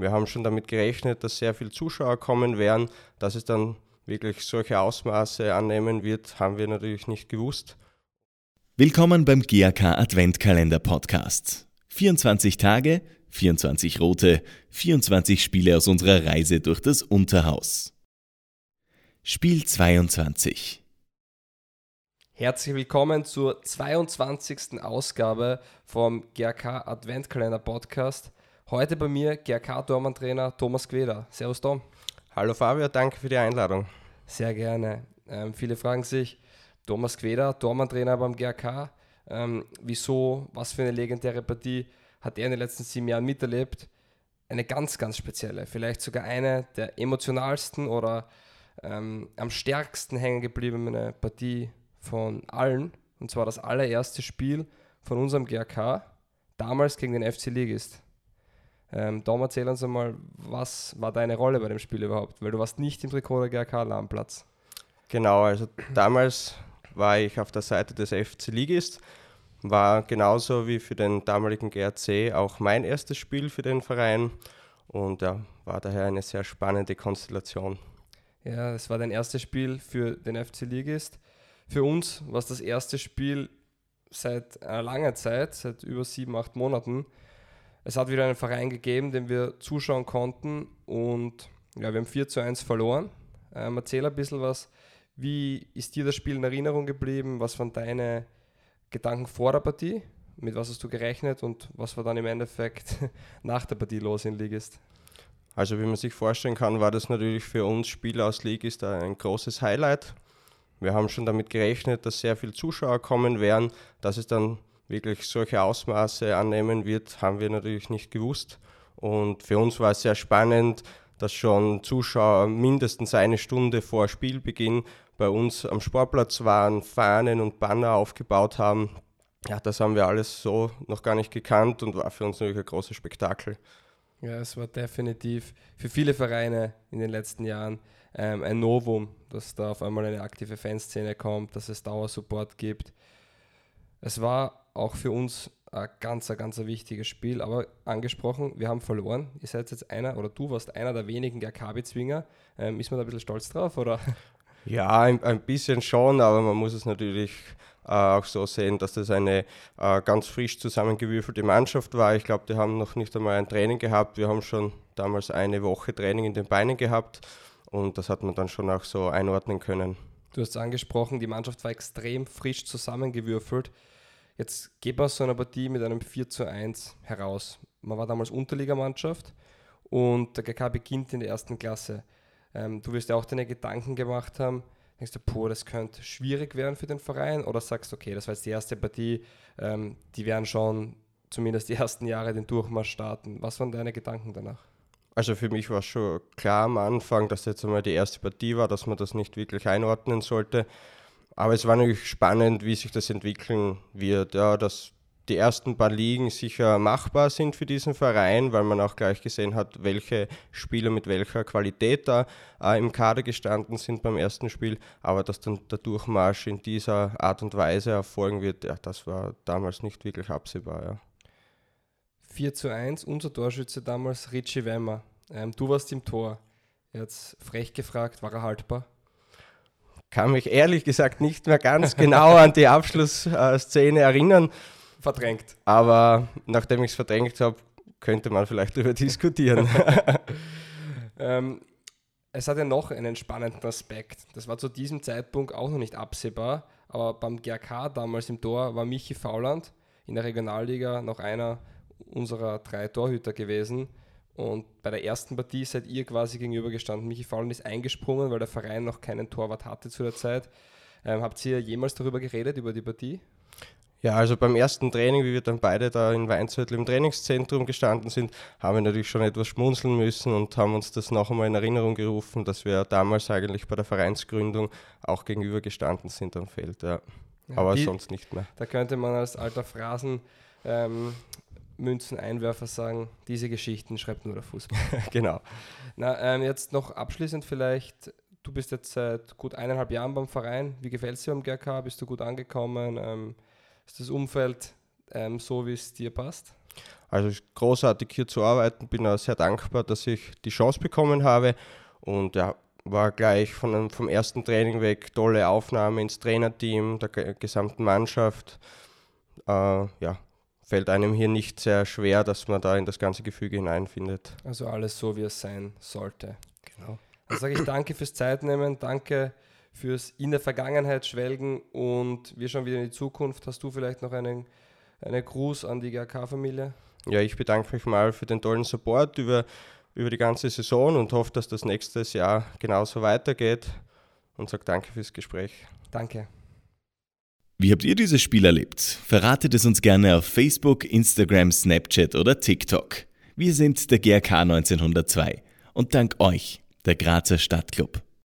Wir haben schon damit gerechnet, dass sehr viele Zuschauer kommen werden. Dass es dann wirklich solche Ausmaße annehmen wird, haben wir natürlich nicht gewusst. Willkommen beim GAK Adventkalender Podcast. 24 Tage, 24 rote, 24 Spiele aus unserer Reise durch das Unterhaus. Spiel 22. Herzlich willkommen zur 22. Ausgabe vom GRK Adventkalender Podcast. Heute bei mir GRK-Tormann-Trainer Thomas Queder. Servus Tom. Hallo Fabio, danke für die Einladung. Sehr gerne. Ähm, viele fragen sich, Thomas Queder, Tormann-Trainer beim GRK, ähm, wieso, was für eine legendäre Partie hat er in den letzten sieben Jahren miterlebt? Eine ganz, ganz spezielle, vielleicht sogar eine der emotionalsten oder ähm, am stärksten hängen gebliebene Partie von allen. Und zwar das allererste Spiel von unserem GRK, damals gegen den FC Ligist. Ähm, Dom, erzähl uns einmal, was war deine Rolle bei dem Spiel überhaupt? Weil du warst nicht im Trikot der GRK am Platz. Genau, also damals war ich auf der Seite des FC Ligist, war genauso wie für den damaligen GRC auch mein erstes Spiel für den Verein und ja, war daher eine sehr spannende Konstellation. Ja, es war dein erstes Spiel für den FC Ligist. Für uns war es das erste Spiel seit einer langen Zeit, seit über sieben, acht Monaten es hat wieder einen Verein gegeben, den wir zuschauen konnten und ja, wir haben 4 zu 1 verloren. Ähm, erzähl ein bisschen was. Wie ist dir das Spiel in Erinnerung geblieben? Was waren deine Gedanken vor der Partie? Mit was hast du gerechnet und was war dann im Endeffekt nach der Partie los in Ligist? Also wie man sich vorstellen kann, war das natürlich für uns Spiel aus Ligist ein großes Highlight. Wir haben schon damit gerechnet, dass sehr viele Zuschauer kommen werden, dass es dann wirklich solche Ausmaße annehmen wird, haben wir natürlich nicht gewusst. Und für uns war es sehr spannend, dass schon Zuschauer mindestens eine Stunde vor Spielbeginn bei uns am Sportplatz waren, Fahnen und Banner aufgebaut haben. Ja, das haben wir alles so noch gar nicht gekannt und war für uns natürlich ein großes Spektakel. Ja, es war definitiv für viele Vereine in den letzten Jahren ähm, ein Novum, dass da auf einmal eine aktive Fanszene kommt, dass es Dauersupport gibt. Es war auch für uns ein ganz, ganz ein wichtiges Spiel. Aber angesprochen, wir haben verloren. Ihr seid jetzt einer, oder du warst einer der wenigen GRK-Bezwinger. Ähm, ist man da ein bisschen stolz drauf, oder? Ja, ein, ein bisschen schon, aber man muss es natürlich äh, auch so sehen, dass das eine äh, ganz frisch zusammengewürfelte Mannschaft war. Ich glaube, die haben noch nicht einmal ein Training gehabt. Wir haben schon damals eine Woche Training in den Beinen gehabt und das hat man dann schon auch so einordnen können. Du hast es angesprochen, die Mannschaft war extrem frisch zusammengewürfelt. Jetzt geht man so eine Partie mit einem 4 zu 1 heraus. Man war damals Unterligamannschaft und der GK beginnt in der ersten Klasse. Ähm, du wirst ja auch deine Gedanken gemacht haben. Denkst du, boah, das könnte schwierig werden für den Verein? Oder sagst du, okay, das war jetzt die erste Partie, ähm, die werden schon zumindest die ersten Jahre den Durchmarsch starten. Was waren deine Gedanken danach? Also für mich war schon klar am Anfang, dass jetzt einmal die erste Partie war, dass man das nicht wirklich einordnen sollte. Aber es war natürlich spannend, wie sich das entwickeln wird. Ja, dass die ersten paar Ligen sicher machbar sind für diesen Verein, weil man auch gleich gesehen hat, welche Spieler mit welcher Qualität da äh, im Kader gestanden sind beim ersten Spiel. Aber dass dann der Durchmarsch in dieser Art und Weise erfolgen wird, ja, das war damals nicht wirklich absehbar. Ja. 4 zu 1, unser Torschütze damals Richie Wemmer. Ähm, du warst im Tor. Jetzt frech gefragt, war er haltbar? Kann mich ehrlich gesagt nicht mehr ganz genau an die Abschlussszene erinnern. Verdrängt. Aber nachdem ich es verdrängt habe, könnte man vielleicht darüber diskutieren. ähm, es hat ja noch einen spannenden Aspekt. Das war zu diesem Zeitpunkt auch noch nicht absehbar, aber beim GRK damals im Tor war Michi Fauland in der Regionalliga noch einer unserer drei Torhüter gewesen. Und bei der ersten Partie seid ihr quasi gegenübergestanden. Michi Faulen ist eingesprungen, weil der Verein noch keinen Torwart hatte zu der Zeit. Ähm, habt ihr jemals darüber geredet, über die Partie? Ja, also beim ersten Training, wie wir dann beide da in Weinzettel im Trainingszentrum gestanden sind, haben wir natürlich schon etwas schmunzeln müssen und haben uns das noch einmal in Erinnerung gerufen, dass wir damals eigentlich bei der Vereinsgründung auch gegenübergestanden sind am Feld. Ja. Ja, Aber die, sonst nicht mehr. Da könnte man als alter Phrasen ähm, Münzen-Einwerfer sagen, diese Geschichten schreibt nur der Fußball. genau. Na, ähm, jetzt noch abschließend vielleicht, du bist jetzt seit gut eineinhalb Jahren beim Verein. Wie gefällt es dir am GRK? Bist du gut angekommen? Ähm, ist das Umfeld ähm, so, wie es dir passt? Also großartig hier zu arbeiten, bin auch sehr dankbar, dass ich die Chance bekommen habe und ja, war gleich von, vom ersten Training weg tolle Aufnahme ins Trainerteam, der gesamten Mannschaft. Äh, ja, fällt einem hier nicht sehr schwer, dass man da in das ganze Gefüge hineinfindet. Also alles so, wie es sein sollte. Genau. Dann sage ich danke fürs Zeitnehmen, danke fürs in der Vergangenheit schwelgen und wir schauen wieder in die Zukunft. Hast du vielleicht noch einen, einen Gruß an die GRK-Familie? Ja, ich bedanke mich mal für den tollen Support über, über die ganze Saison und hoffe, dass das nächstes Jahr genauso weitergeht und sage danke fürs Gespräch. Danke. Wie habt ihr dieses Spiel erlebt? Verratet es uns gerne auf Facebook, Instagram, Snapchat oder TikTok. Wir sind der GRK 1902 und dank euch der Grazer Stadtclub.